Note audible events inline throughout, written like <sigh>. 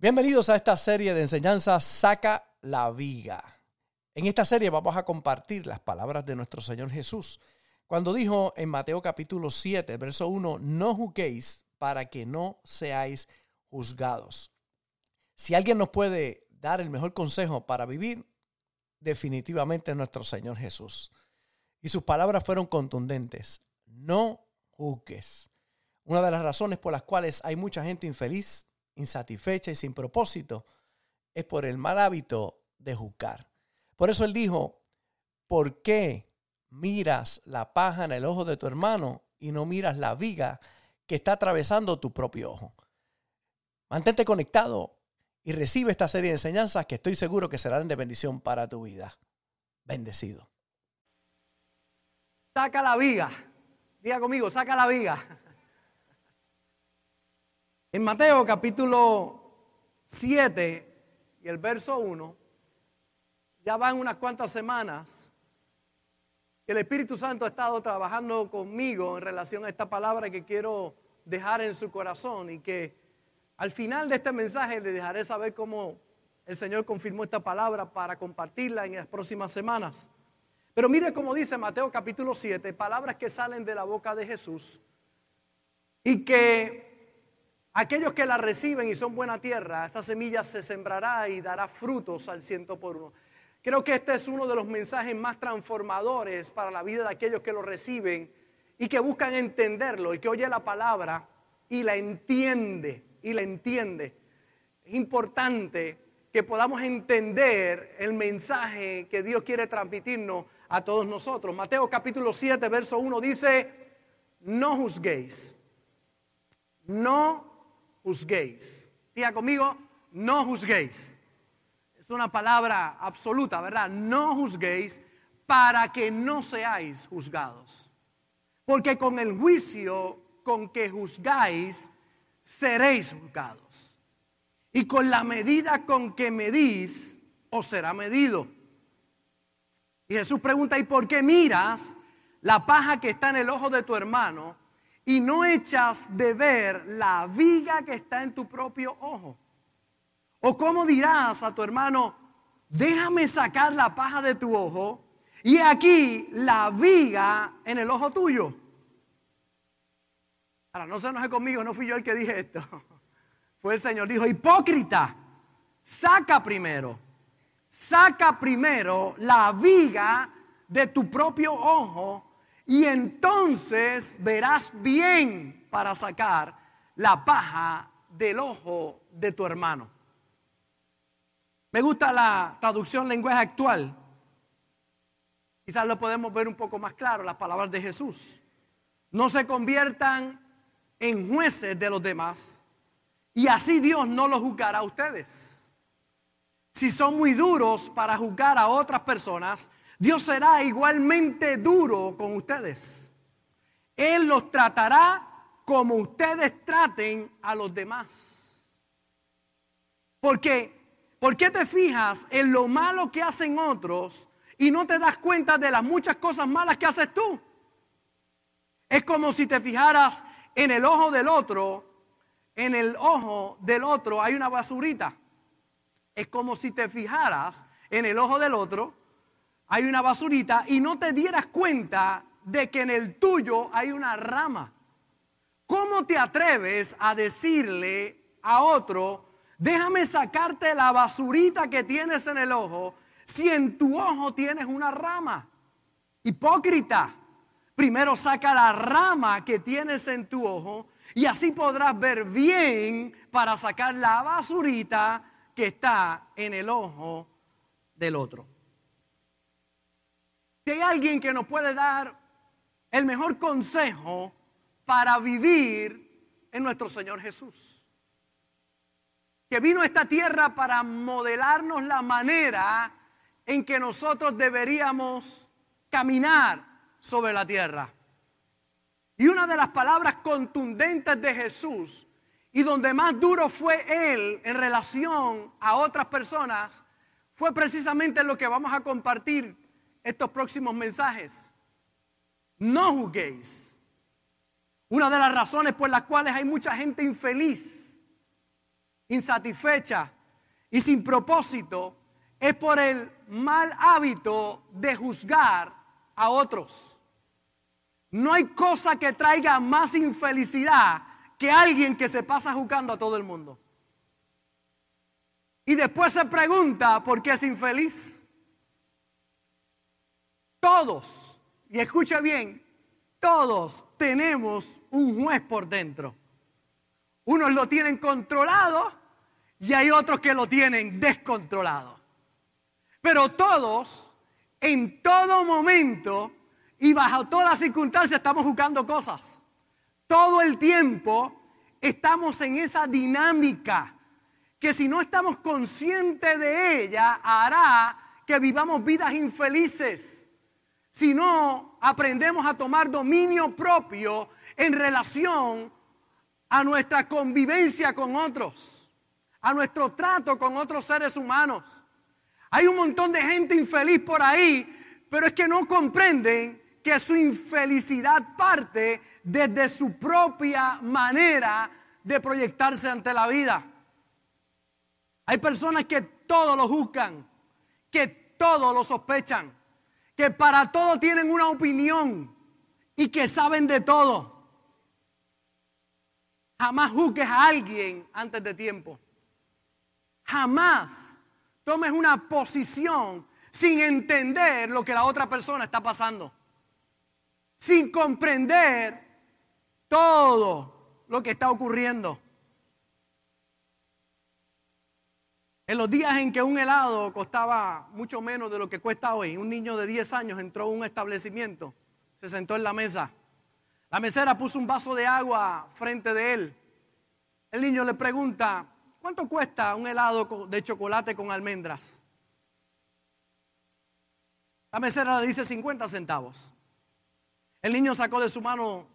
Bienvenidos a esta serie de enseñanzas Saca la Viga. En esta serie vamos a compartir las palabras de nuestro Señor Jesús cuando dijo en Mateo capítulo 7, verso 1, no juzguéis para que no seáis juzgados. Si alguien nos puede dar el mejor consejo para vivir, definitivamente es nuestro Señor Jesús. Y sus palabras fueron contundentes. No juzgues. Una de las razones por las cuales hay mucha gente infeliz insatisfecha y sin propósito, es por el mal hábito de juzgar. Por eso él dijo, ¿por qué miras la paja en el ojo de tu hermano y no miras la viga que está atravesando tu propio ojo? Mantente conectado y recibe esta serie de enseñanzas que estoy seguro que serán de bendición para tu vida. Bendecido. Saca la viga. Diga conmigo, saca la viga. En Mateo capítulo 7 y el verso 1, ya van unas cuantas semanas que el Espíritu Santo ha estado trabajando conmigo en relación a esta palabra que quiero dejar en su corazón y que al final de este mensaje le dejaré saber cómo el Señor confirmó esta palabra para compartirla en las próximas semanas. Pero mire cómo dice Mateo capítulo 7, palabras que salen de la boca de Jesús y que Aquellos que la reciben y son buena tierra, esta semilla se sembrará y dará frutos al ciento por uno. Creo que este es uno de los mensajes más transformadores para la vida de aquellos que lo reciben y que buscan entenderlo, el que oye la palabra y la entiende, y la entiende. Es importante que podamos entender el mensaje que Dios quiere transmitirnos a todos nosotros. Mateo capítulo 7, verso 1 dice, no juzguéis, no juzguéis. Diga conmigo, no juzguéis. Es una palabra absoluta, ¿verdad? No juzguéis para que no seáis juzgados. Porque con el juicio con que juzgáis, seréis juzgados. Y con la medida con que medís, os será medido. Y Jesús pregunta, ¿y por qué miras la paja que está en el ojo de tu hermano y no echas de ver la viga que está en tu propio ojo? ¿O cómo dirás a tu hermano, déjame sacar la paja de tu ojo y aquí la viga en el ojo tuyo? Ahora, no se enoje conmigo, no fui yo el que dije esto. <laughs> Fue el Señor. Dijo, hipócrita, saca primero, saca primero la viga de tu propio ojo y entonces verás bien para sacar la paja del ojo de tu hermano. Me gusta la traducción lenguaje actual. Quizás lo podemos ver un poco más claro, las palabras de Jesús. No se conviertan en jueces de los demás y así Dios no los juzgará a ustedes. Si son muy duros para juzgar a otras personas, Dios será igualmente duro con ustedes. Él los tratará como ustedes traten a los demás. Porque, ¿por qué te fijas en lo malo que hacen otros y no te das cuenta de las muchas cosas malas que haces tú? Es como si te fijaras en el ojo del otro, en el ojo del otro hay una basurita. Es como si te fijaras en el ojo del otro hay una basurita y no te dieras cuenta de que en el tuyo hay una rama. ¿Cómo te atreves a decirle a otro, déjame sacarte la basurita que tienes en el ojo si en tu ojo tienes una rama? Hipócrita. Primero saca la rama que tienes en tu ojo y así podrás ver bien para sacar la basurita que está en el ojo del otro. Si hay alguien que nos puede dar el mejor consejo para vivir en nuestro Señor Jesús. Que vino a esta tierra para modelarnos la manera en que nosotros deberíamos caminar sobre la tierra. Y una de las palabras contundentes de Jesús y donde más duro fue Él en relación a otras personas fue precisamente lo que vamos a compartir estos próximos mensajes. No juzguéis. Una de las razones por las cuales hay mucha gente infeliz insatisfecha y sin propósito es por el mal hábito de juzgar a otros. No hay cosa que traiga más infelicidad que alguien que se pasa juzgando a todo el mundo. Y después se pregunta por qué es infeliz. Todos, y escucha bien, todos tenemos un juez por dentro. Unos lo tienen controlado y hay otros que lo tienen descontrolado. Pero todos, en todo momento y bajo todas circunstancias, estamos jugando cosas. Todo el tiempo estamos en esa dinámica que si no estamos conscientes de ella, hará que vivamos vidas infelices. Si no aprendemos a tomar dominio propio en relación a nuestra convivencia con otros, a nuestro trato con otros seres humanos. Hay un montón de gente infeliz por ahí, pero es que no comprenden que su infelicidad parte desde su propia manera de proyectarse ante la vida. Hay personas que todo lo juzgan, que todo lo sospechan, que para todo tienen una opinión y que saben de todo. Jamás juzgues a alguien antes de tiempo. Jamás tomes una posición sin entender lo que la otra persona está pasando. Sin comprender todo lo que está ocurriendo. En los días en que un helado costaba mucho menos de lo que cuesta hoy, un niño de 10 años entró a un establecimiento, se sentó en la mesa. La mesera puso un vaso de agua frente de él. El niño le pregunta, ¿cuánto cuesta un helado de chocolate con almendras? La mesera le dice 50 centavos. El niño sacó de su mano,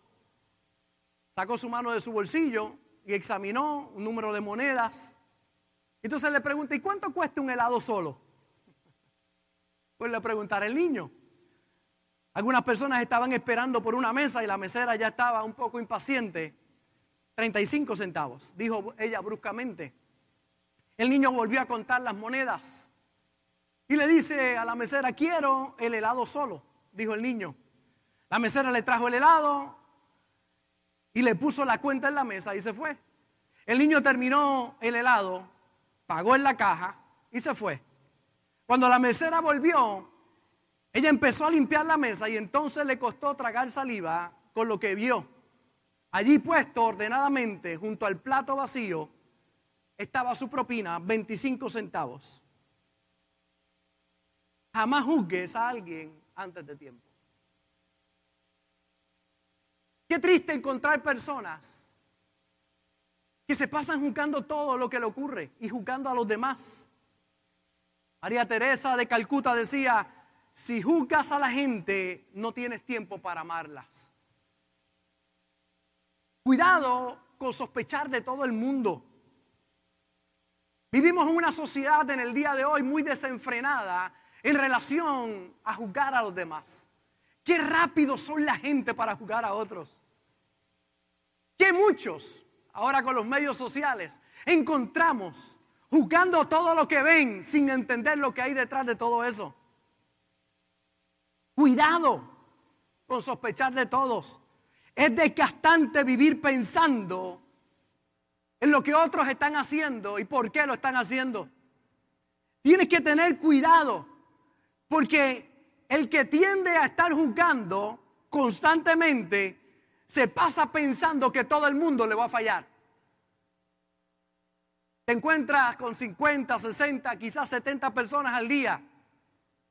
sacó su mano de su bolsillo y examinó un número de monedas entonces le pregunta, ¿y cuánto cuesta un helado solo? Pues le preguntará el niño. Algunas personas estaban esperando por una mesa y la mesera ya estaba un poco impaciente. 35 centavos, dijo ella bruscamente. El niño volvió a contar las monedas y le dice a la mesera, quiero el helado solo, dijo el niño. La mesera le trajo el helado y le puso la cuenta en la mesa y se fue. El niño terminó el helado pagó en la caja y se fue. Cuando la mesera volvió, ella empezó a limpiar la mesa y entonces le costó tragar saliva con lo que vio. Allí puesto ordenadamente junto al plato vacío estaba su propina, 25 centavos. Jamás juzgues a alguien antes de tiempo. Qué triste encontrar personas que se pasan juzgando todo lo que le ocurre y juzgando a los demás. María Teresa de Calcuta decía, si juzgas a la gente, no tienes tiempo para amarlas. Cuidado con sospechar de todo el mundo. Vivimos en una sociedad en el día de hoy muy desenfrenada en relación a juzgar a los demás. Qué rápido son la gente para juzgar a otros. Qué muchos ahora con los medios sociales, encontramos juzgando todo lo que ven sin entender lo que hay detrás de todo eso. Cuidado con sospechar de todos. Es desgastante vivir pensando en lo que otros están haciendo y por qué lo están haciendo. Tienes que tener cuidado porque el que tiende a estar juzgando constantemente se pasa pensando que todo el mundo le va a fallar. Te encuentras con 50, 60, quizás 70 personas al día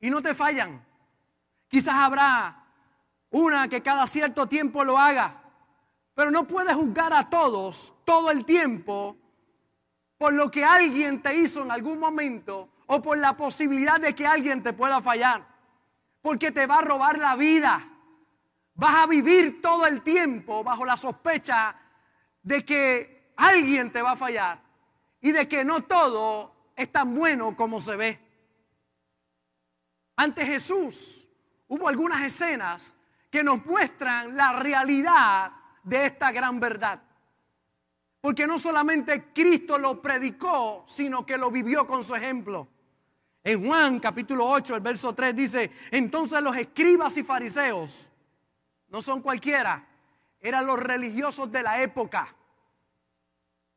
y no te fallan. Quizás habrá una que cada cierto tiempo lo haga, pero no puedes juzgar a todos todo el tiempo por lo que alguien te hizo en algún momento o por la posibilidad de que alguien te pueda fallar, porque te va a robar la vida. Vas a vivir todo el tiempo bajo la sospecha de que alguien te va a fallar y de que no todo es tan bueno como se ve. Ante Jesús hubo algunas escenas que nos muestran la realidad de esta gran verdad. Porque no solamente Cristo lo predicó, sino que lo vivió con su ejemplo. En Juan capítulo 8, el verso 3 dice, entonces los escribas y fariseos, no son cualquiera, eran los religiosos de la época,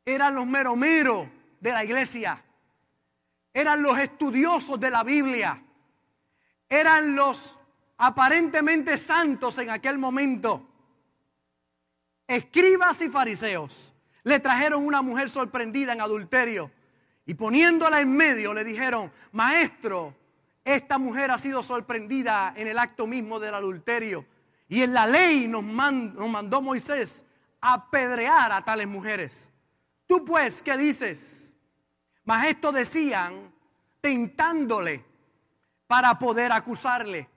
eran los meromeros de la iglesia, eran los estudiosos de la Biblia, eran los aparentemente santos en aquel momento. Escribas y fariseos le trajeron una mujer sorprendida en adulterio y poniéndola en medio le dijeron, maestro, esta mujer ha sido sorprendida en el acto mismo del adulterio. Y en la ley nos, nos mandó Moisés apedrear a tales mujeres. Tú pues, ¿qué dices? Mas esto decían tentándole para poder acusarle.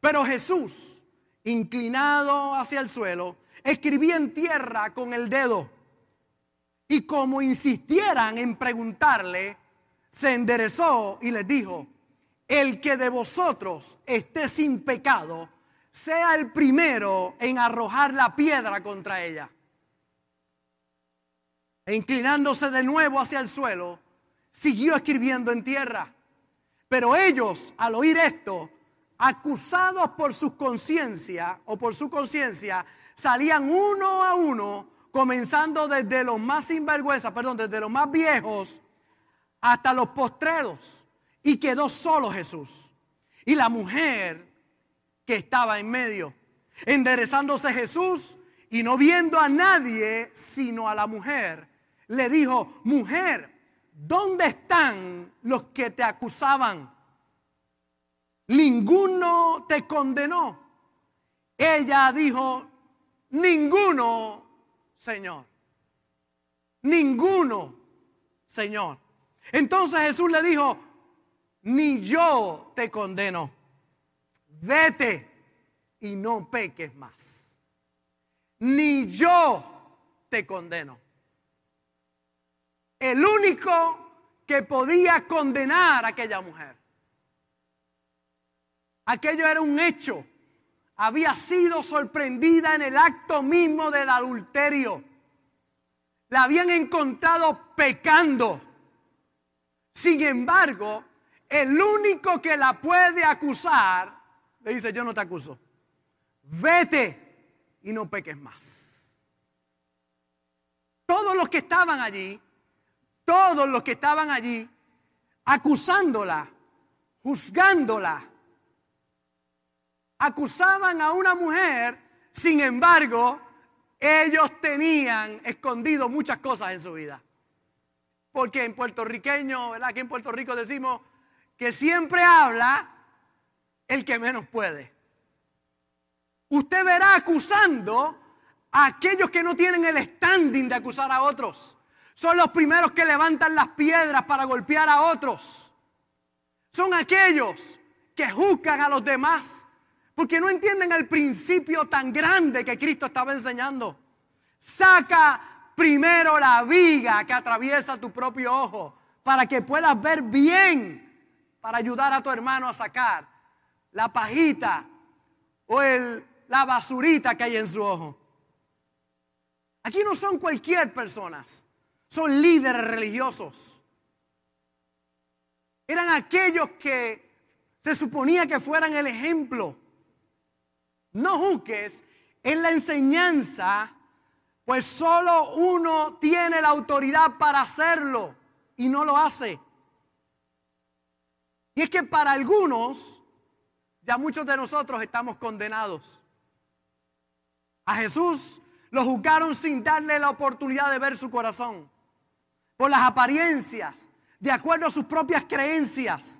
Pero Jesús, inclinado hacia el suelo, escribía en tierra con el dedo y como insistieran en preguntarle, se enderezó y les dijo, el que de vosotros esté sin pecado, sea el primero en arrojar la piedra contra ella. E inclinándose de nuevo hacia el suelo, siguió escribiendo en tierra. Pero ellos, al oír esto, acusados por su conciencia o por su conciencia, salían uno a uno comenzando desde los más sinvergüenza, perdón, desde los más viejos hasta los postreros. Y quedó solo Jesús. Y la mujer que estaba en medio. Enderezándose Jesús y no viendo a nadie sino a la mujer, le dijo, mujer, ¿dónde están los que te acusaban? Ninguno te condenó. Ella dijo, ninguno Señor. Ninguno, Señor. Entonces Jesús le dijo, ni yo te condeno. Vete y no peques más. Ni yo te condeno. El único que podía condenar a aquella mujer. Aquello era un hecho había sido sorprendida en el acto mismo del adulterio. La habían encontrado pecando. Sin embargo, el único que la puede acusar, le dice, yo no te acuso. Vete y no peques más. Todos los que estaban allí, todos los que estaban allí, acusándola, juzgándola, acusaban a una mujer, sin embargo, ellos tenían escondido muchas cosas en su vida. Porque en puertorriqueño, ¿verdad? Aquí en Puerto Rico decimos que siempre habla el que menos puede. Usted verá acusando a aquellos que no tienen el standing de acusar a otros. Son los primeros que levantan las piedras para golpear a otros. Son aquellos que juzgan a los demás porque no entienden el principio tan grande que Cristo estaba enseñando. Saca primero la viga que atraviesa tu propio ojo para que puedas ver bien, para ayudar a tu hermano a sacar la pajita o el, la basurita que hay en su ojo. Aquí no son cualquier personas, son líderes religiosos. Eran aquellos que se suponía que fueran el ejemplo no juzgues en la enseñanza, pues solo uno tiene la autoridad para hacerlo y no lo hace. Y es que para algunos, ya muchos de nosotros estamos condenados. A Jesús lo juzgaron sin darle la oportunidad de ver su corazón, por las apariencias, de acuerdo a sus propias creencias.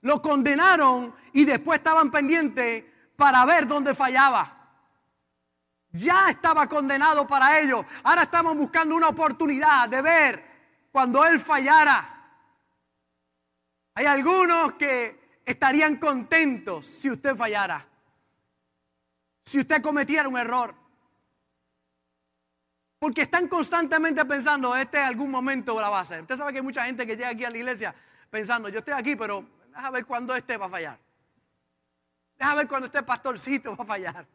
Lo condenaron y después estaban pendientes para ver dónde fallaba. Ya estaba condenado para ello. Ahora estamos buscando una oportunidad de ver cuando Él fallara. Hay algunos que estarían contentos si usted fallara. Si usted cometiera un error. Porque están constantemente pensando, este algún momento la va a hacer. Usted sabe que hay mucha gente que llega aquí a la iglesia pensando, yo estoy aquí, pero déjame ver cuándo este va a fallar. Déjame ver cuando este pastorcito va a fallar.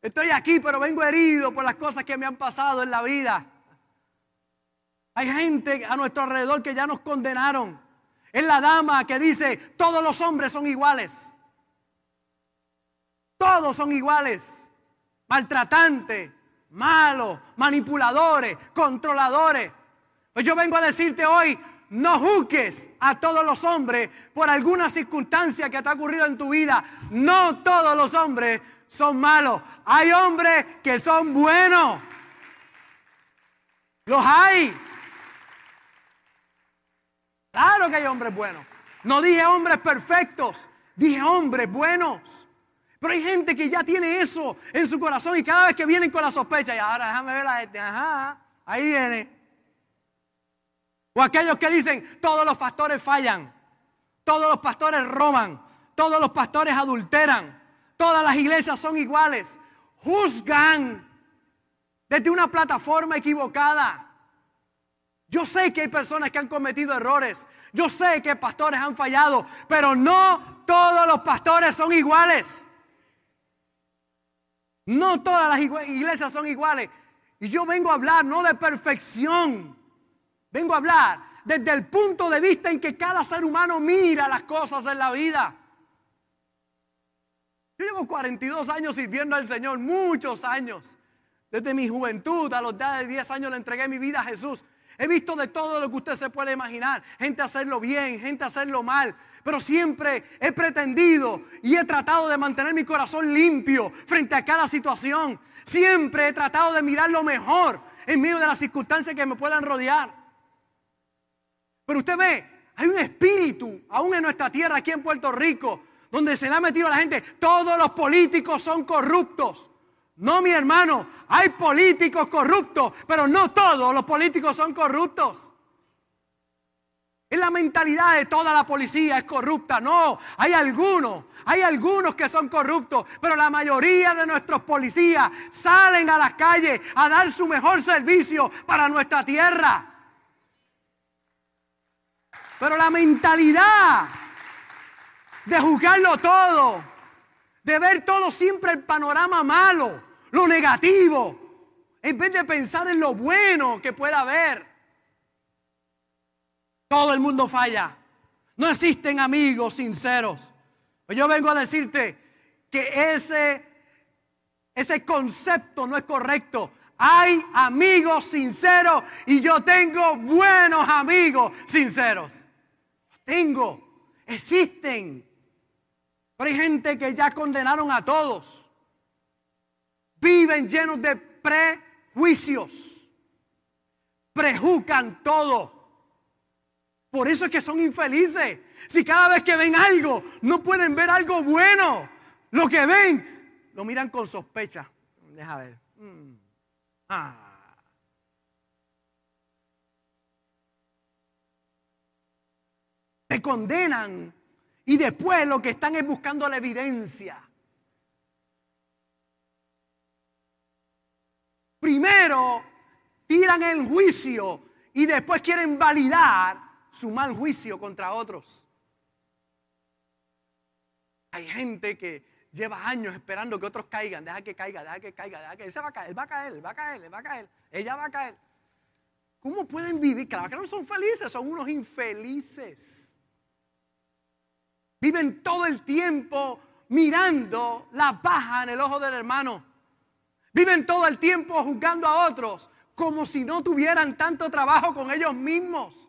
Estoy aquí, pero vengo herido por las cosas que me han pasado en la vida. Hay gente a nuestro alrededor que ya nos condenaron. Es la dama que dice, todos los hombres son iguales. Todos son iguales. Maltratantes, malos, manipuladores, controladores. Pues yo vengo a decirte hoy, no juzgues a todos los hombres por alguna circunstancia que te ha ocurrido en tu vida. No todos los hombres son malos. Hay hombres que son buenos. Los hay. Claro que hay hombres buenos. No dije hombres perfectos, dije hombres buenos. Pero hay gente que ya tiene eso en su corazón y cada vez que vienen con la sospecha, y ahora déjame ver a este, ajá, ahí viene. O aquellos que dicen, todos los pastores fallan, todos los pastores roban, todos los pastores adulteran, todas las iglesias son iguales, juzgan desde una plataforma equivocada. Yo sé que hay personas que han cometido errores. Yo sé que pastores han fallado. Pero no todos los pastores son iguales. No todas las iglesias son iguales. Y yo vengo a hablar no de perfección. Vengo a hablar desde el punto de vista en que cada ser humano mira las cosas en la vida. Yo llevo 42 años sirviendo al Señor, muchos años. Desde mi juventud a los 10 años le entregué mi vida a Jesús. He visto de todo lo que usted se puede imaginar. Gente hacerlo bien, gente hacerlo mal. Pero siempre he pretendido y he tratado de mantener mi corazón limpio frente a cada situación. Siempre he tratado de mirar lo mejor en medio de las circunstancias que me puedan rodear. Pero usted ve, hay un espíritu aún en nuestra tierra, aquí en Puerto Rico, donde se le ha metido a la gente, todos los políticos son corruptos. No, mi hermano, hay políticos corruptos, pero no todos los políticos son corruptos. Es la mentalidad de toda la policía es corrupta. No, hay algunos, hay algunos que son corruptos, pero la mayoría de nuestros policías salen a las calles a dar su mejor servicio para nuestra tierra. Pero la mentalidad de juzgarlo todo, de ver todo siempre el panorama malo, lo negativo, en vez de pensar en lo bueno que pueda haber. Todo el mundo falla. No existen amigos sinceros. Pues yo vengo a decirte que ese, ese concepto no es correcto. Hay amigos sinceros y yo tengo buenos amigos sinceros. Tengo, existen. Hay gente que ya condenaron a todos. Viven llenos de prejuicios. Prejucan todo. Por eso es que son infelices. Si cada vez que ven algo, no pueden ver algo bueno. Lo que ven, lo miran con sospecha. Deja ver. Mm. Ah. Te condenan y después lo que están es buscando la evidencia. Primero tiran el juicio y después quieren validar su mal juicio contra otros. Hay gente que lleva años esperando que otros caigan, deja que caiga, deja que caiga, deja que él se va a caer, va a caer, va a caer, va a caer, ella va a caer. ¿Cómo pueden vivir? Claro que no son felices, son unos infelices. Viven todo el tiempo mirando la paja en el ojo del hermano. Viven todo el tiempo juzgando a otros como si no tuvieran tanto trabajo con ellos mismos.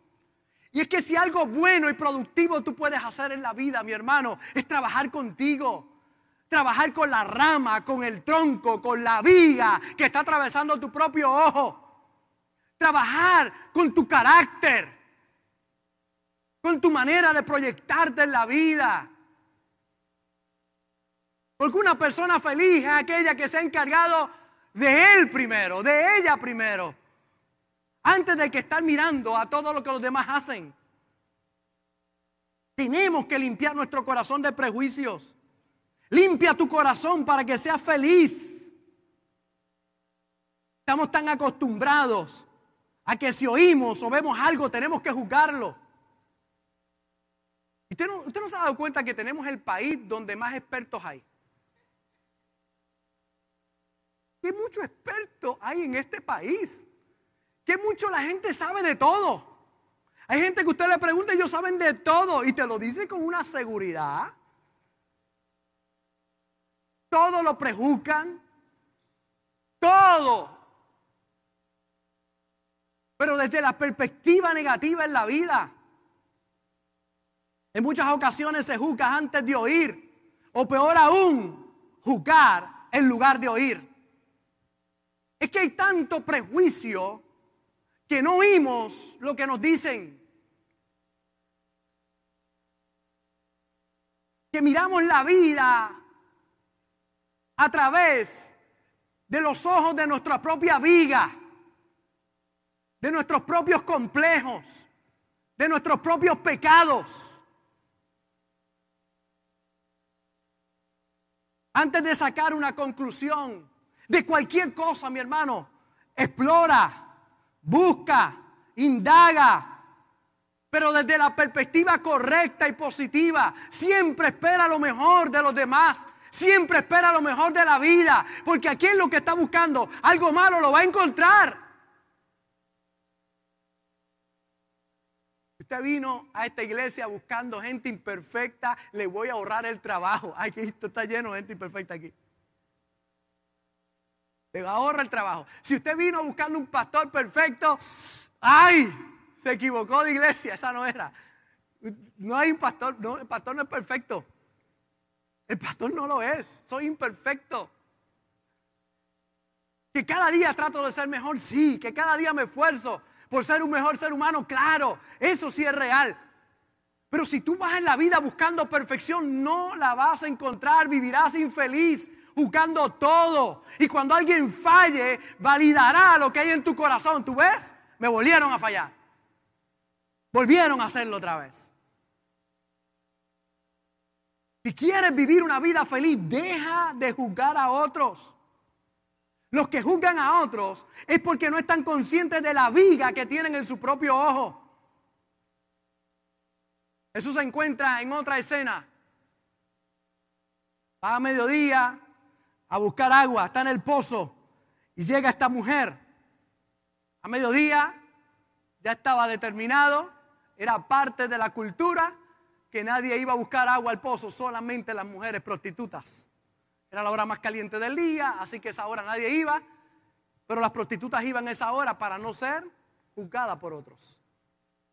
Y es que si algo bueno y productivo tú puedes hacer en la vida, mi hermano, es trabajar contigo. Trabajar con la rama, con el tronco, con la viga que está atravesando tu propio ojo. Trabajar con tu carácter, con tu manera de proyectarte en la vida. Porque una persona feliz es aquella que se ha encargado de él primero, de ella primero. Antes de que estar mirando a todo lo que los demás hacen. Tenemos que limpiar nuestro corazón de prejuicios. Limpia tu corazón para que seas feliz. Estamos tan acostumbrados a que si oímos o vemos algo tenemos que juzgarlo. ¿Usted no, usted no se ha dado cuenta que tenemos el país donde más expertos hay? Y muchos expertos hay en este país. Que mucho la gente sabe de todo. Hay gente que usted le pregunta y ellos saben de todo y te lo dice con una seguridad. Todo lo prejuzgan. Todo. Pero desde la perspectiva negativa en la vida. En muchas ocasiones se juzga antes de oír. O peor aún, juzgar en lugar de oír. Es que hay tanto prejuicio que no oímos lo que nos dicen. Que miramos la vida a través de los ojos de nuestra propia viga, de nuestros propios complejos, de nuestros propios pecados. Antes de sacar una conclusión de cualquier cosa, mi hermano, explora, busca, indaga, pero desde la perspectiva correcta y positiva. Siempre espera lo mejor de los demás. Siempre espera lo mejor de la vida. Porque aquí es lo que está buscando. Algo malo lo va a encontrar. Usted vino a esta iglesia buscando gente imperfecta. Le voy a ahorrar el trabajo. Aquí esto está lleno de gente imperfecta aquí. Le ahorra el trabajo. Si usted vino buscando un pastor perfecto, ¡ay! Se equivocó de iglesia, esa no era. No hay un pastor, no, el pastor no es perfecto. El pastor no lo es, soy imperfecto. Que cada día trato de ser mejor, sí. Que cada día me esfuerzo por ser un mejor ser humano, claro. Eso sí es real. Pero si tú vas en la vida buscando perfección, no la vas a encontrar, vivirás infeliz buscando todo. Y cuando alguien falle, validará lo que hay en tu corazón. ¿Tú ves? Me volvieron a fallar. Volvieron a hacerlo otra vez. Si quieres vivir una vida feliz, deja de juzgar a otros. Los que juzgan a otros es porque no están conscientes de la viga que tienen en su propio ojo. Jesús se encuentra en otra escena. Va a mediodía, a buscar agua, está en el pozo y llega esta mujer. A mediodía ya estaba determinado, era parte de la cultura que nadie iba a buscar agua al pozo, solamente las mujeres prostitutas. Era la hora más caliente del día, así que esa hora nadie iba, pero las prostitutas iban esa hora para no ser juzgadas por otros.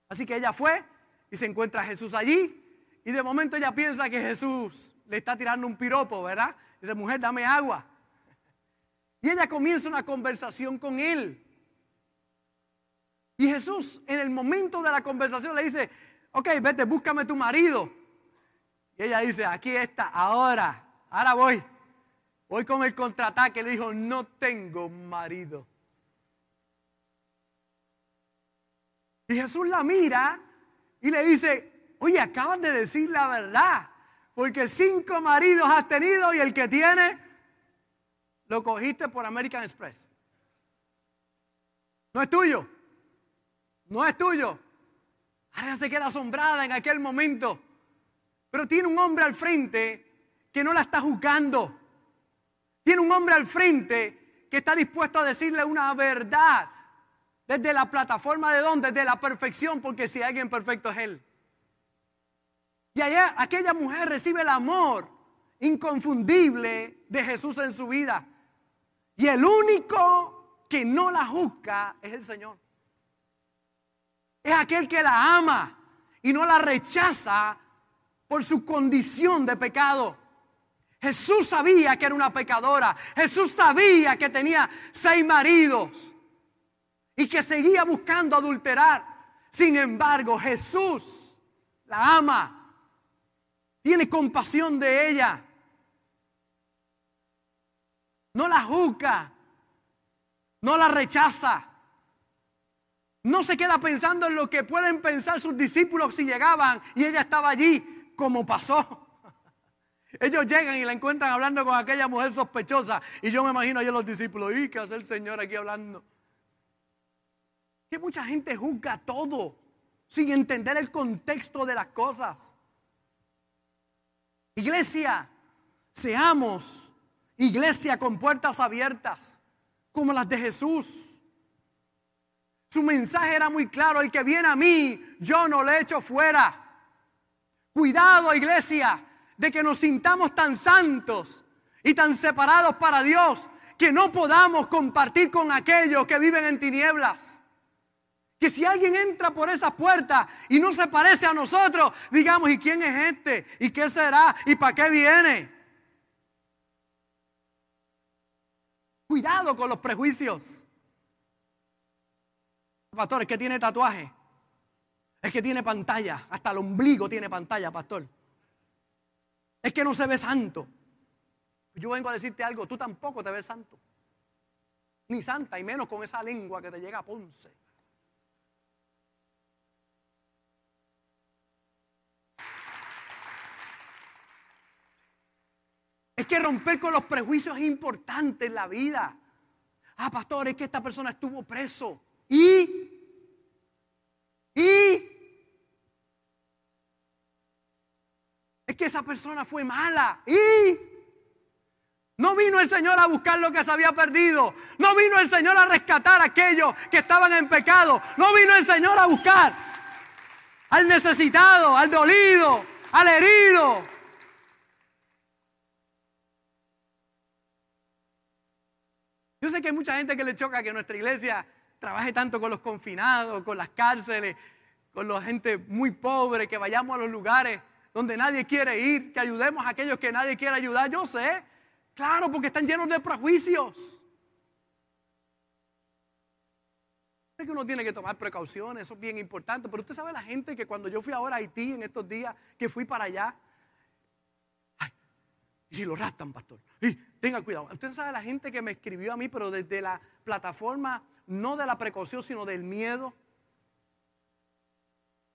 Así que ella fue y se encuentra a Jesús allí y de momento ella piensa que Jesús le está tirando un piropo, ¿verdad? Dice, mujer, dame agua. Y ella comienza una conversación con él. Y Jesús en el momento de la conversación le dice, ok, vete, búscame tu marido. Y ella dice, aquí está, ahora, ahora voy. Voy con el contraataque. Le dijo, no tengo marido. Y Jesús la mira y le dice, oye, acabas de decir la verdad. Porque cinco maridos has tenido y el que tiene lo cogiste por American Express. No es tuyo. No es tuyo. Ahora se queda asombrada en aquel momento. Pero tiene un hombre al frente que no la está juzgando. Tiene un hombre al frente que está dispuesto a decirle una verdad. Desde la plataforma de dónde? Desde la perfección, porque si alguien perfecto es Él. Y allá aquella mujer recibe el amor inconfundible de Jesús en su vida. Y el único que no la juzga es el Señor. Es aquel que la ama y no la rechaza por su condición de pecado. Jesús sabía que era una pecadora. Jesús sabía que tenía seis maridos y que seguía buscando adulterar. Sin embargo, Jesús la ama tiene compasión de ella. No la juzga. No la rechaza. No se queda pensando en lo que pueden pensar sus discípulos si llegaban y ella estaba allí, como pasó. Ellos llegan y la encuentran hablando con aquella mujer sospechosa. Y yo me imagino a los discípulos, ¿y qué hace el Señor aquí hablando? Que mucha gente juzga todo sin entender el contexto de las cosas. Iglesia, seamos iglesia con puertas abiertas, como las de Jesús. Su mensaje era muy claro, el que viene a mí, yo no le echo fuera. Cuidado, iglesia, de que nos sintamos tan santos y tan separados para Dios que no podamos compartir con aquellos que viven en tinieblas. Que si alguien entra por esa puerta y no se parece a nosotros, digamos, ¿y quién es este? ¿Y qué será? ¿Y para qué viene? Cuidado con los prejuicios. Pastor, es que tiene tatuaje. Es que tiene pantalla. Hasta el ombligo tiene pantalla, pastor. Es que no se ve santo. Yo vengo a decirte algo, tú tampoco te ves santo. Ni santa, y menos con esa lengua que te llega a Ponce. Es que romper con los prejuicios es importante en la vida. Ah, pastor, es que esta persona estuvo preso. Y, es que esa persona fue mala. Y, no vino el Señor a buscar lo que se había perdido. No vino el Señor a rescatar a aquellos que estaban en pecado. No vino el Señor a buscar al necesitado, al dolido, al herido. Yo sé que hay mucha gente que le choca que nuestra iglesia trabaje tanto con los confinados, con las cárceles, con la gente muy pobre, que vayamos a los lugares donde nadie quiere ir, que ayudemos a aquellos que nadie quiere ayudar. Yo sé, Claro, porque están llenos de prejuicios. Es que uno tiene que tomar precauciones, eso es bien importante. Pero usted sabe la gente que cuando yo fui ahora a Haití en estos días, que fui para allá, ay, y si lo raptan, pastor, y tenga cuidado. Usted sabe la gente que me escribió a mí, pero desde la plataforma, no de la precaución, sino del miedo.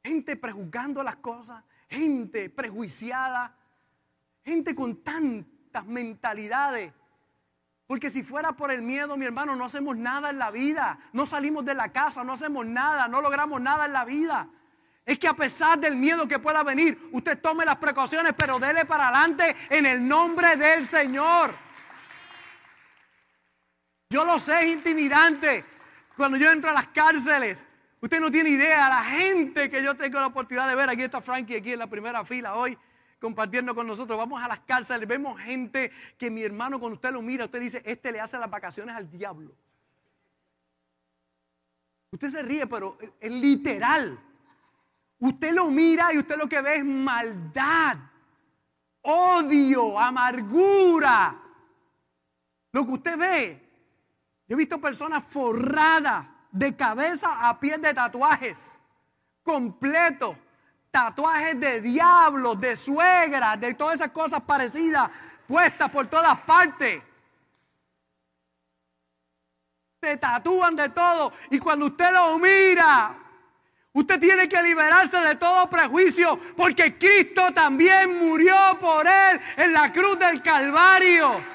Gente prejuzgando las cosas, gente prejuiciada, gente con tanta mentalidades. Porque si fuera por el miedo, mi hermano, no hacemos nada en la vida. No salimos de la casa, no hacemos nada, no logramos nada en la vida. Es que a pesar del miedo que pueda venir, usted tome las precauciones, pero dele para adelante en el nombre del Señor. Yo lo sé, es intimidante. Cuando yo entro a las cárceles, usted no tiene idea, la gente que yo tengo la oportunidad de ver. Aquí está Frankie, aquí en la primera fila hoy compartiendo con nosotros. Vamos a las cárceles, vemos gente que mi hermano, cuando usted lo mira, usted dice, este le hace las vacaciones al diablo. Usted se ríe, pero es literal. Usted lo mira y usted lo que ve es maldad, odio, amargura. Lo que usted ve. Yo he visto personas forradas de cabeza a pies de tatuajes, completos tatuajes de diablos, de suegra, de todas esas cosas parecidas puestas por todas partes. Se tatúan de todo. Y cuando usted lo mira, usted tiene que liberarse de todo prejuicio porque Cristo también murió por él en la cruz del Calvario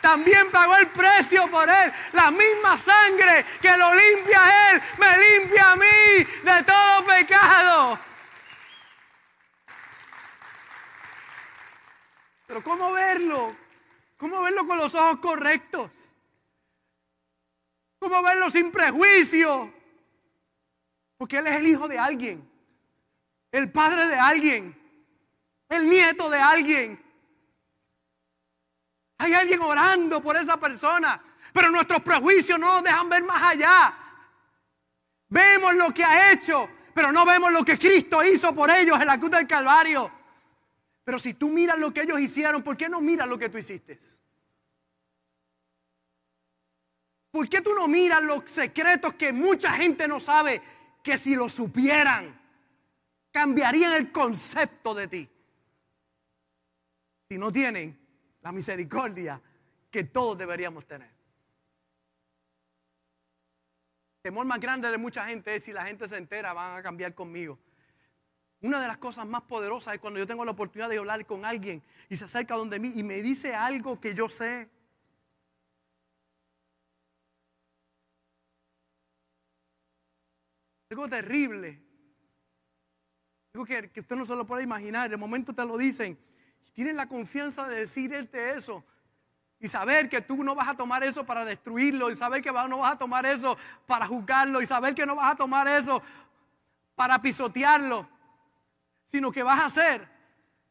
también pagó el precio por él. La misma sangre que lo limpia a él, me limpia a mí de todo pecado. Pero ¿cómo verlo? ¿Cómo verlo con los ojos correctos? ¿Cómo verlo sin prejuicio? Porque Él es el hijo de alguien, el padre de alguien, el nieto de alguien. Hay alguien orando por esa persona, pero nuestros prejuicios no nos dejan ver más allá. Vemos lo que ha hecho, pero no vemos lo que Cristo hizo por ellos en la cruz del Calvario. Pero si tú miras lo que ellos hicieron, ¿por qué no miras lo que tú hiciste? ¿Por qué tú no miras los secretos que mucha gente no sabe que si lo supieran, cambiarían el concepto de ti? Si no tienen la misericordia que todos deberíamos tener. El temor más grande de mucha gente es si la gente se entera, van a cambiar conmigo. Una de las cosas más poderosas es cuando yo tengo la oportunidad de hablar con alguien y se acerca donde mí y me dice algo que yo sé. Algo terrible. Algo que, que usted no se lo puede imaginar. De momento te lo dicen tienen la confianza de decirte eso. Y saber que tú no vas a tomar eso para destruirlo. Y saber que no vas a tomar eso para juzgarlo. Y saber que no vas a tomar eso para pisotearlo. Sino que vas a hacer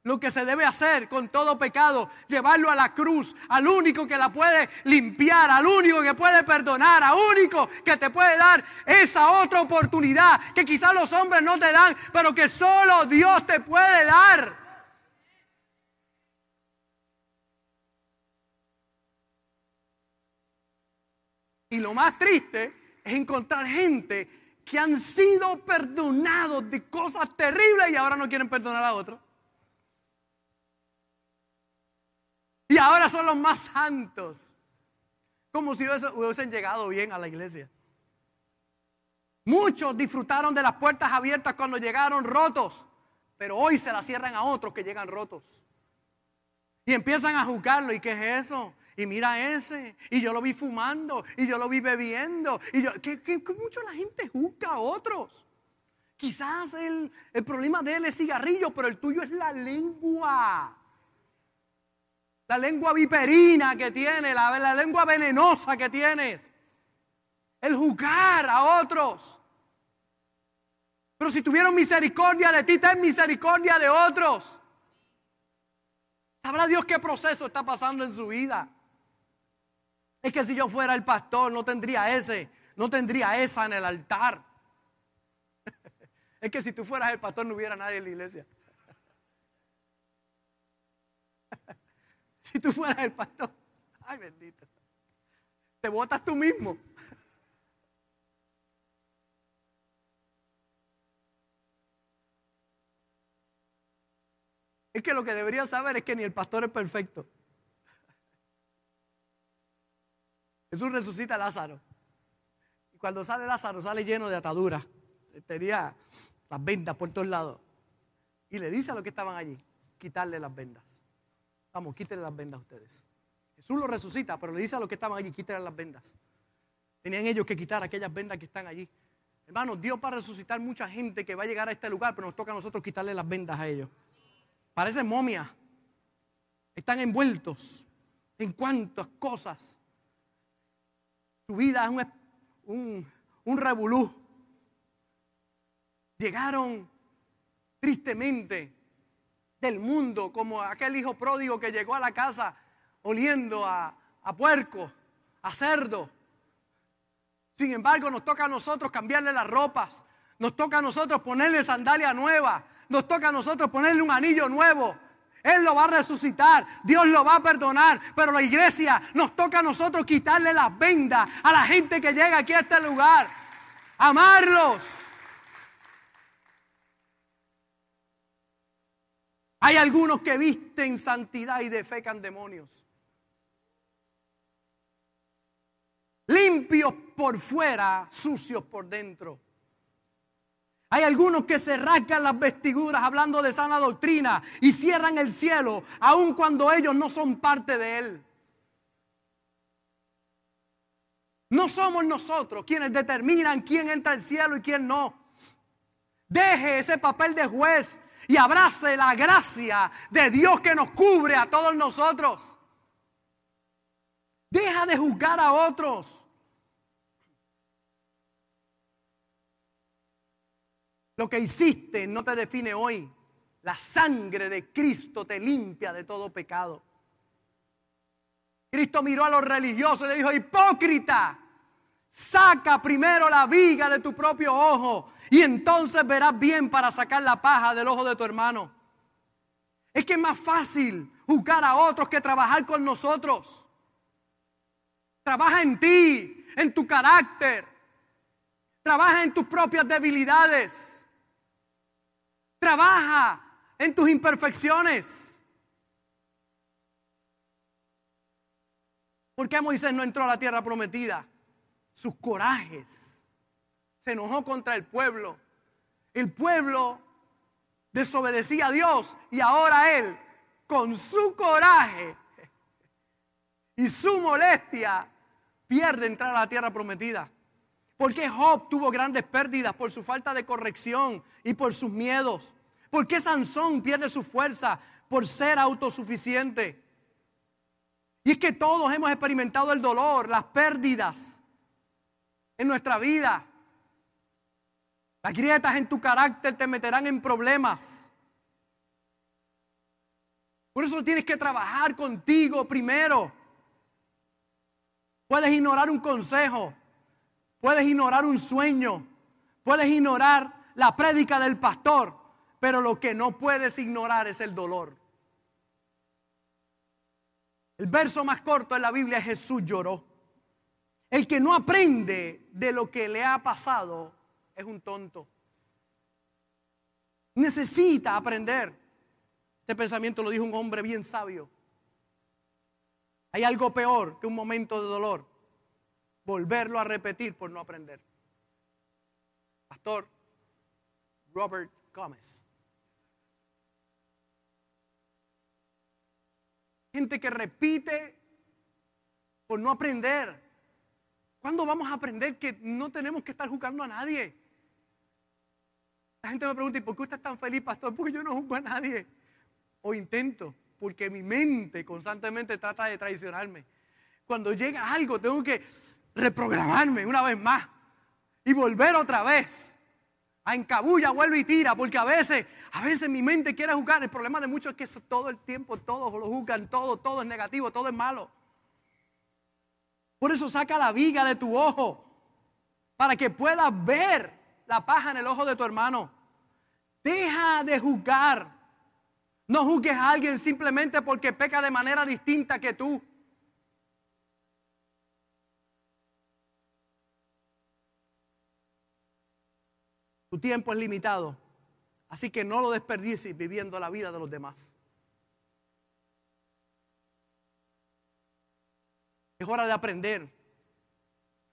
lo que se debe hacer con todo pecado, llevarlo a la cruz, al único que la puede limpiar, al único que puede perdonar, al único que te puede dar esa otra oportunidad que quizás los hombres no te dan, pero que solo Dios te puede dar. Y lo más triste es encontrar gente que han sido perdonados de cosas terribles y ahora no quieren perdonar a otros. Y ahora son los más santos. Como si hubiesen llegado bien a la iglesia. Muchos disfrutaron de las puertas abiertas cuando llegaron rotos, pero hoy se las cierran a otros que llegan rotos. Y empiezan a juzgarlo. ¿Y qué es eso? Y mira ese, y yo lo vi fumando, y yo lo vi bebiendo, y yo, que, mucho la gente juzga a otros. Quizás el, el problema de él es cigarrillo, pero el tuyo es la lengua. La lengua viperina que tiene, la, la lengua venenosa que tienes. El juzgar a otros. Pero si tuvieron misericordia de ti, ten misericordia de otros. Sabrá Dios qué proceso está pasando en su vida. Es que si yo fuera el pastor, no tendría ese, no tendría esa en el altar. <laughs> Es que si tú fueras el pastor, no hubiera nadie en la iglesia. <laughs> Si tú fueras el pastor, ay bendito, te votas tú mismo. <laughs> Es que lo que deberían saber es que ni el pastor es perfecto. Jesús resucita a Lázaro. Y cuando sale Lázaro, sale lleno de ataduras. Tenía las vendas por todos lados. Y le dice a los que estaban allí, quitarle las vendas. Vamos, quítenle las vendas a ustedes. Jesús lo resucita, pero le dice a los que estaban allí, quítenle las vendas. Tenían ellos que quitar aquellas vendas que están allí. Hermano, Dios va a resucitar mucha gente que va a llegar a este lugar, pero nos toca a nosotros quitarle las vendas a ellos. Parecen momias. Están envueltos en cuantas cosas. Su vida es un, un, un revolú. Llegaron tristemente del mundo, como aquel hijo pródigo que llegó a la casa oliendo a, puerco, a cerdo. Sin embargo, nos toca a nosotros cambiarle las ropas, nos toca a nosotros ponerle sandalia nueva, nos toca a nosotros ponerle un anillo nuevo. Él lo va a resucitar, Dios lo va a perdonar, pero la iglesia nos toca a nosotros quitarle las vendas a la gente que llega aquí a este lugar, amarlos Hay algunos que visten santidad y defecan demonios. Limpios por fuera, sucios por dentro. Hay algunos que se rasgan las vestiduras hablando de sana doctrina y cierran el cielo, aun cuando ellos no son parte de él. No somos nosotros quienes determinan quién entra al cielo y quién no. Deje ese papel de juez y abrace la gracia de Dios que nos cubre a todos nosotros. Deja de juzgar a otros. Lo que hiciste no te define hoy. La sangre de Cristo te limpia de todo pecado. Cristo miró a los religiosos y le dijo, hipócrita, saca primero la viga de tu propio ojo y entonces verás bien para sacar la paja del ojo de tu hermano. Es que es más fácil juzgar a otros que trabajar con nosotros. Trabaja en ti, en tu carácter. Trabaja en tus propias debilidades. Trabaja en tus imperfecciones. ¿Por qué Moisés no entró a la tierra prometida? Sus corajes se enojó contra el pueblo. El pueblo desobedecía a Dios y ahora él, con su coraje y su molestia, pierde entrar a la tierra prometida. Porque Job tuvo grandes pérdidas por su falta de corrección y por sus miedos. Porque Sansón pierde su fuerza por ser autosuficiente. Y es que todos hemos experimentado el dolor, las pérdidas en nuestra vida. Las grietas en tu carácter te meterán en problemas. Por eso tienes que trabajar contigo primero. Puedes ignorar un consejo, puedes ignorar un sueño, puedes ignorar la prédica del pastor, pero lo que no puedes ignorar es el dolor. El verso más corto de la Biblia es Jesús lloró. El que no aprende de lo que le ha pasado es un tonto. Necesita aprender. Este pensamiento lo dijo un hombre bien sabio. Hay algo peor que un momento de dolor. Volverlo a repetir por no aprender. Pastor Robert Gómez. Gente que repite por no aprender. ¿Cuándo vamos a aprender que no tenemos que estar jugando a nadie? La gente me pregunta, ¿y por qué usted es tan feliz, pastor? Porque yo no juzgo a nadie. O intento, porque mi mente constantemente trata de traicionarme. Cuando llega algo, tengo que reprogramarme una vez más y volver otra vez. A encabulla, vuelve y tira, porque a veces, a veces mi mente quiere jugar. El problema de muchos es que eso, todo el tiempo todos lo juzgan, todo, todo es negativo, todo es malo. Por eso saca la viga de tu ojo, para que puedas ver la paja en el ojo de tu hermano. Deja de juzgar. No juzgues a alguien simplemente porque peca de manera distinta que tú. Tu tiempo es limitado, así que no lo desperdicies viviendo la vida de los demás. Es hora de aprender.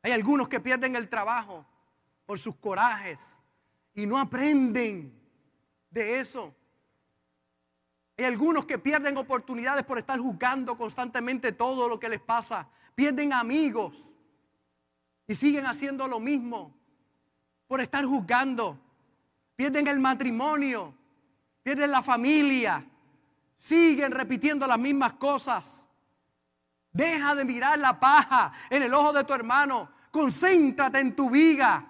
Hay algunos que pierden el trabajo por sus corajes y no aprenden de eso. Hay algunos que pierden oportunidades por estar juzgando constantemente todo lo que les pasa. Pierden amigos y siguen haciendo lo mismo por estar juzgando. Pierden el matrimonio, pierden la familia, siguen repitiendo las mismas cosas. Deja de mirar la paja en el ojo de tu hermano. Concéntrate en tu viga.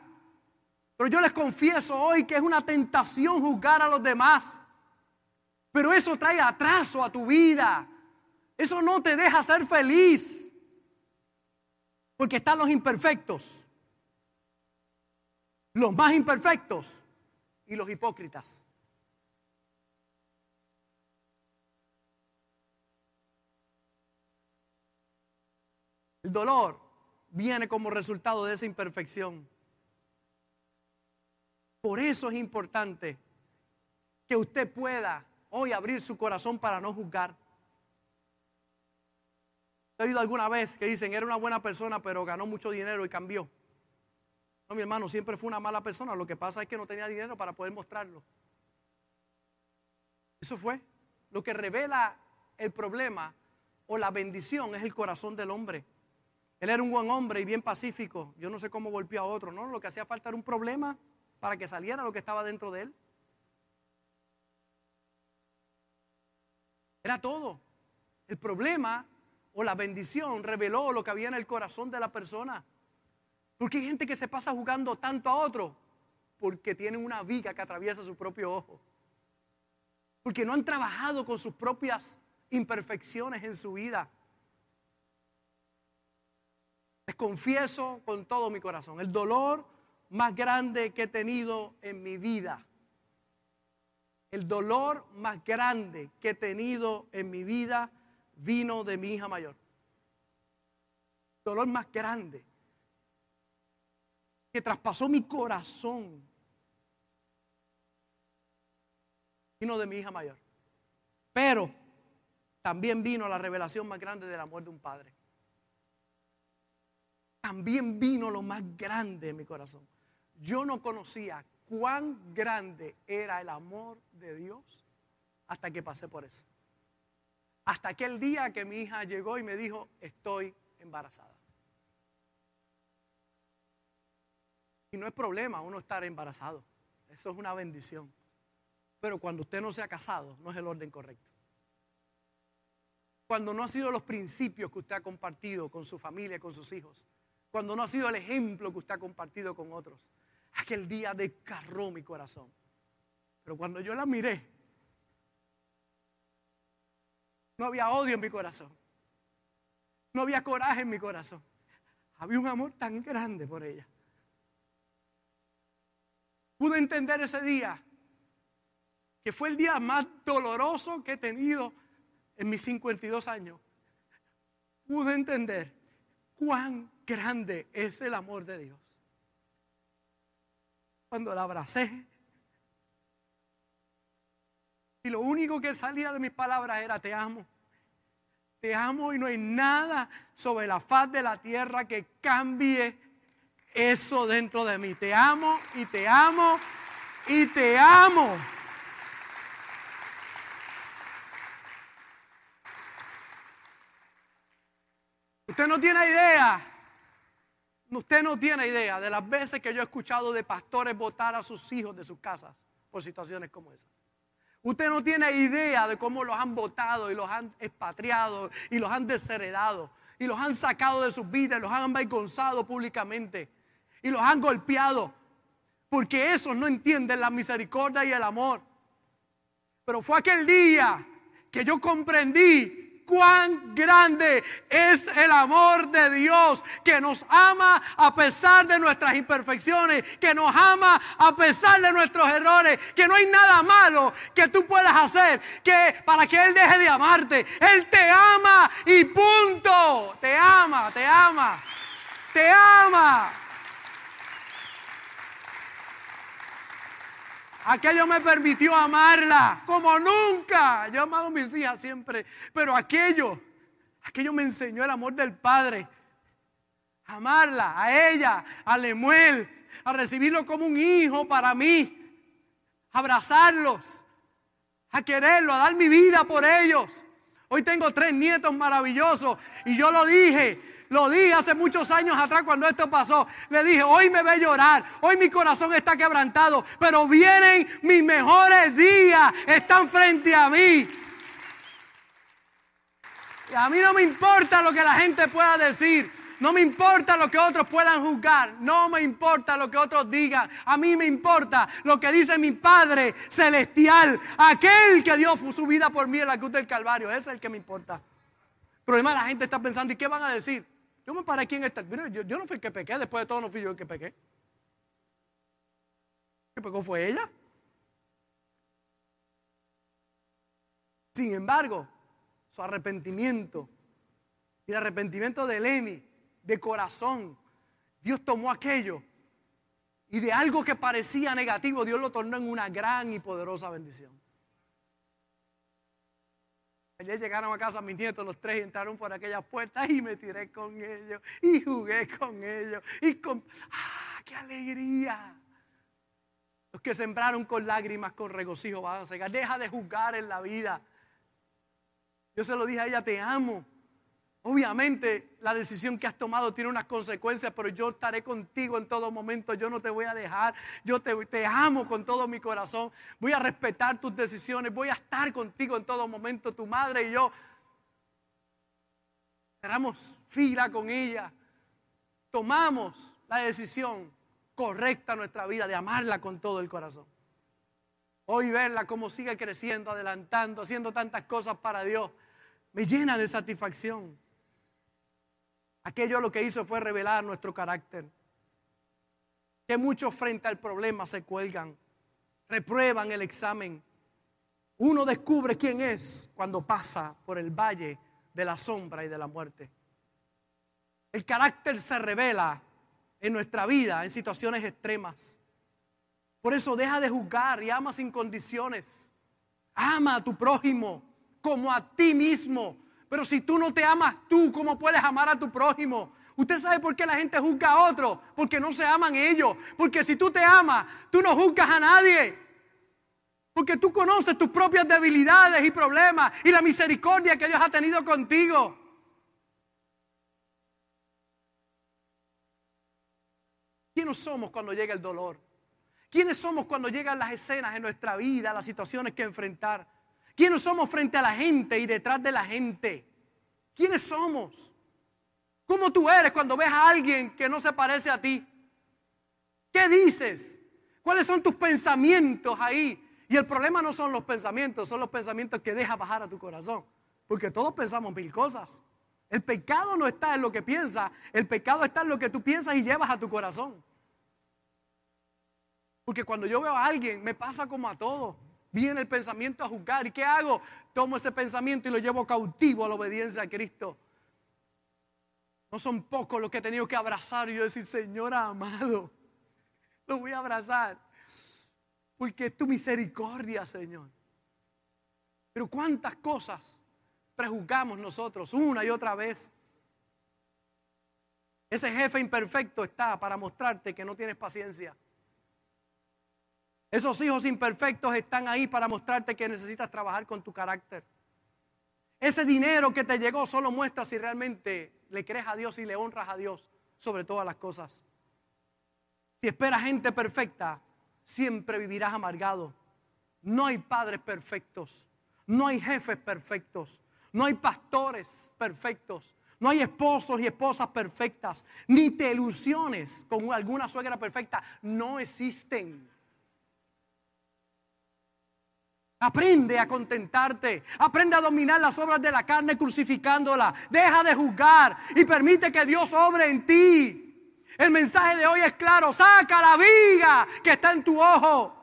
Pero yo les confieso hoy que es una tentación juzgar a los demás. Pero eso trae atraso a tu vida. Eso no te deja ser feliz. Porque están los imperfectos. Los más imperfectos y los hipócritas. El dolor viene como resultado de esa imperfección. Por eso es importante que usted pueda hoy abrir su corazón para no juzgar. ¿He oído alguna vez que dicen, era una buena persona, pero ganó mucho dinero y cambió? No, mi hermano, siempre fue una mala persona. Lo que pasa es que no tenía dinero para poder mostrarlo. Eso fue. Lo que revela el problema o la bendición es el corazón del hombre. Él era un buen hombre y bien pacífico. Yo no sé cómo golpeó a otro, ¿no? Lo que hacía falta era un problema para que saliera lo que estaba dentro de él. Era todo. El problema o la bendición reveló lo que había en el corazón de la persona. Porque hay gente que se pasa jugando tanto a otro porque tienen una viga que atraviesa su propio ojo. Porque no han trabajado con sus propias imperfecciones en su vida. Les confieso con todo mi corazón, el dolor más grande que he tenido en mi vida, el dolor más grande que he tenido en mi vida vino de mi hija mayor. El dolor más grande que traspasó mi corazón vino de mi hija mayor. Pero también vino la revelación más grande del amor de un padre también vino lo más grande en mi corazón. Yo no conocía cuán grande era el amor de Dios hasta que pasé por eso. Hasta aquel día que mi hija llegó y me dijo, estoy embarazada. Y no es problema uno estar embarazado. Eso es una bendición. Pero cuando usted no se ha casado, no es el orden correcto. cuando no ha sido los principios que usted ha compartido con su familia, con sus hijos, cuando no ha sido el ejemplo que usted ha compartido con otros. Aquel día descarró mi corazón. Pero cuando yo la miré, no había odio en mi corazón. No había coraje en mi corazón. Había un amor tan grande por ella. Pude entender ese día que fue el día más doloroso que he tenido en mis 52 años. Pude entender cuán grande es el amor de Dios. Cuando la abracé, y lo único que salía de mis palabras era te amo. Te amo y no hay nada sobre la faz de la tierra que cambie eso dentro de mí. Te amo y te amo y te amo. Usted no tiene idea. Usted no tiene idea de las veces que yo he escuchado de pastores votar a sus hijos de sus casas por situaciones como esa. Usted no tiene idea de cómo los han votado y los han expatriado y los han desheredado y los han sacado de sus vidas y los han avergonzado públicamente y los han golpeado porque esos no entienden la misericordia y el amor. Pero fue aquel día que yo comprendí cuán grande es el amor de Dios, que nos ama a pesar de nuestras imperfecciones, que nos ama a pesar de nuestros errores, que no hay nada malo que tú puedas hacer que para que Él deje de amarte. Él te ama y punto. Te ama, te ama, te ama. Aquello me permitió amarla como nunca. Yo he amado a mis hijas siempre, pero aquello, aquello me enseñó el amor del Padre. Amarla, a ella, a Lemuel, a recibirlo como un hijo para mí, abrazarlos, a quererlo, a dar mi vida por ellos. Hoy tengo tres nietos maravillosos y yo lo dije, lo dije hace muchos años atrás cuando esto pasó. Le dije, hoy me ve llorar, hoy mi corazón está quebrantado, pero vienen mis mejores días, están frente a mí. Y a mí no me importa lo que la gente pueda decir. No me importa lo que otros puedan juzgar. No me importa lo que otros digan. A mí me importa lo que dice mi Padre Celestial. Aquel que dio su vida por mí en la cruz del Calvario. Ese es el que me importa. El problema la gente está pensando, ¿y qué van a decir? Yo me paré aquí en esta. Yo, no fui el que pequé, después de todo no fui yo el que pequé. ¿Qué pecó fue ella? Sin embargo, su arrepentimiento y el arrepentimiento de Lenny, de corazón, Dios tomó aquello y de algo que parecía negativo, Dios lo tornó en una gran y poderosa bendición. Ayer llegaron a casa mis nietos, los tres, entraron por aquellas puertas y me tiré con ellos y jugué con ellos. Y con... ¡Ah, qué alegría! Los que sembraron con lágrimas, con regocijo van a cegar. Deja de juzgar en la vida. Yo se lo dije a ella, te amo. Obviamente la decisión que has tomado tiene unas consecuencias, pero yo estaré contigo en todo momento, yo no te voy a dejar, yo te, amo con todo mi corazón, voy a respetar tus decisiones, voy a estar contigo en todo momento, tu madre y yo. Cerramos fila con ella, tomamos la decisión correcta en nuestra vida de amarla con todo el corazón. Hoy verla como sigue creciendo, adelantando, haciendo tantas cosas para Dios, me llena de satisfacción. Aquello lo que hizo fue revelar nuestro carácter. Que muchos frente al problema se cuelgan, reprueban el examen. Uno descubre quién es cuando pasa por el valle de la sombra y de la muerte. El carácter se revela en nuestra vida en situaciones extremas. Por eso deja de juzgar y ama sin condiciones. Ama a tu prójimo como a ti mismo. Pero si tú no te amas tú, ¿cómo puedes amar a tu prójimo? Usted sabe por qué la gente juzga a otro, porque no se aman ellos. Porque si tú te amas, tú no juzgas a nadie. Porque tú conoces tus propias debilidades y problemas y la misericordia que Dios ha tenido contigo. ¿Quiénes somos cuando llega el dolor? ¿Quiénes somos cuando llegan las escenas en nuestra vida, las situaciones que enfrentar? ¿Quiénes somos frente a la gente y detrás de la gente? ¿Quiénes somos? ¿Cómo tú eres cuando ves a alguien que no se parece a ti? ¿Qué dices? ¿Cuáles son tus pensamientos ahí? Y el problema no son los pensamientos, son los pensamientos que dejas bajar a tu corazón. Porque todos pensamos mil cosas. El pecado no está en lo que piensas, el pecado está en lo que tú piensas y llevas a tu corazón. Porque cuando yo veo a alguien, me pasa como a todos. Viene el pensamiento a juzgar. ¿Y qué hago? Tomo ese pensamiento y lo llevo cautivo a la obediencia a Cristo. No son pocos los que he tenido que abrazar y yo decir, Señor amado, lo voy a abrazar. Porque es tu misericordia, Señor. Pero cuántas cosas prejuzgamos nosotros una y otra vez. Ese jefe imperfecto está para mostrarte que no tienes paciencia. Esos hijos imperfectos están ahí para mostrarte que necesitas trabajar con tu carácter. Ese dinero que te llegó solo muestra si realmente le crees a Dios y le honras a Dios sobre todas las cosas. Si esperas gente perfecta, siempre vivirás amargado. No hay padres perfectos, no hay jefes perfectos, no hay pastores perfectos, no hay esposos y esposas perfectas, ni te ilusiones con alguna suegra perfecta, no existen. Aprende a contentarte. Aprende a dominar las obras de la carne crucificándola. Deja de juzgar y permite que Dios obre en ti. El mensaje de hoy es claro. Saca la viga que está en tu ojo.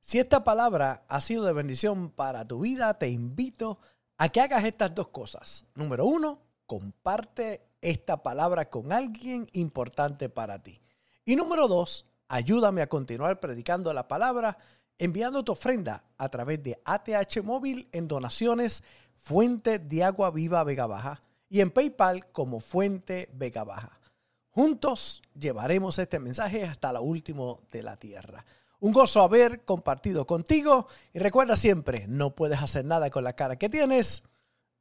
Si esta palabra ha sido de bendición para tu vida, te invito a que hagas estas dos cosas. Número uno, comparte esta palabra con alguien importante para ti. Y número dos, ayúdame a continuar predicando la palabra enviando tu ofrenda a través de ATH Móvil en donaciones Fuente de Agua Viva Vega Baja y en PayPal como Fuente Vega Baja. Juntos llevaremos este mensaje hasta lo último de la tierra. Un gozo haber compartido contigo y recuerda siempre, no puedes hacer nada con la cara que tienes,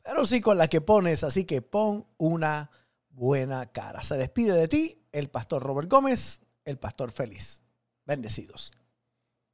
pero sí con la que pones, así que pon una buena cara. Se despide de ti el pastor Robert Gómez, el pastor feliz. Bendecidos.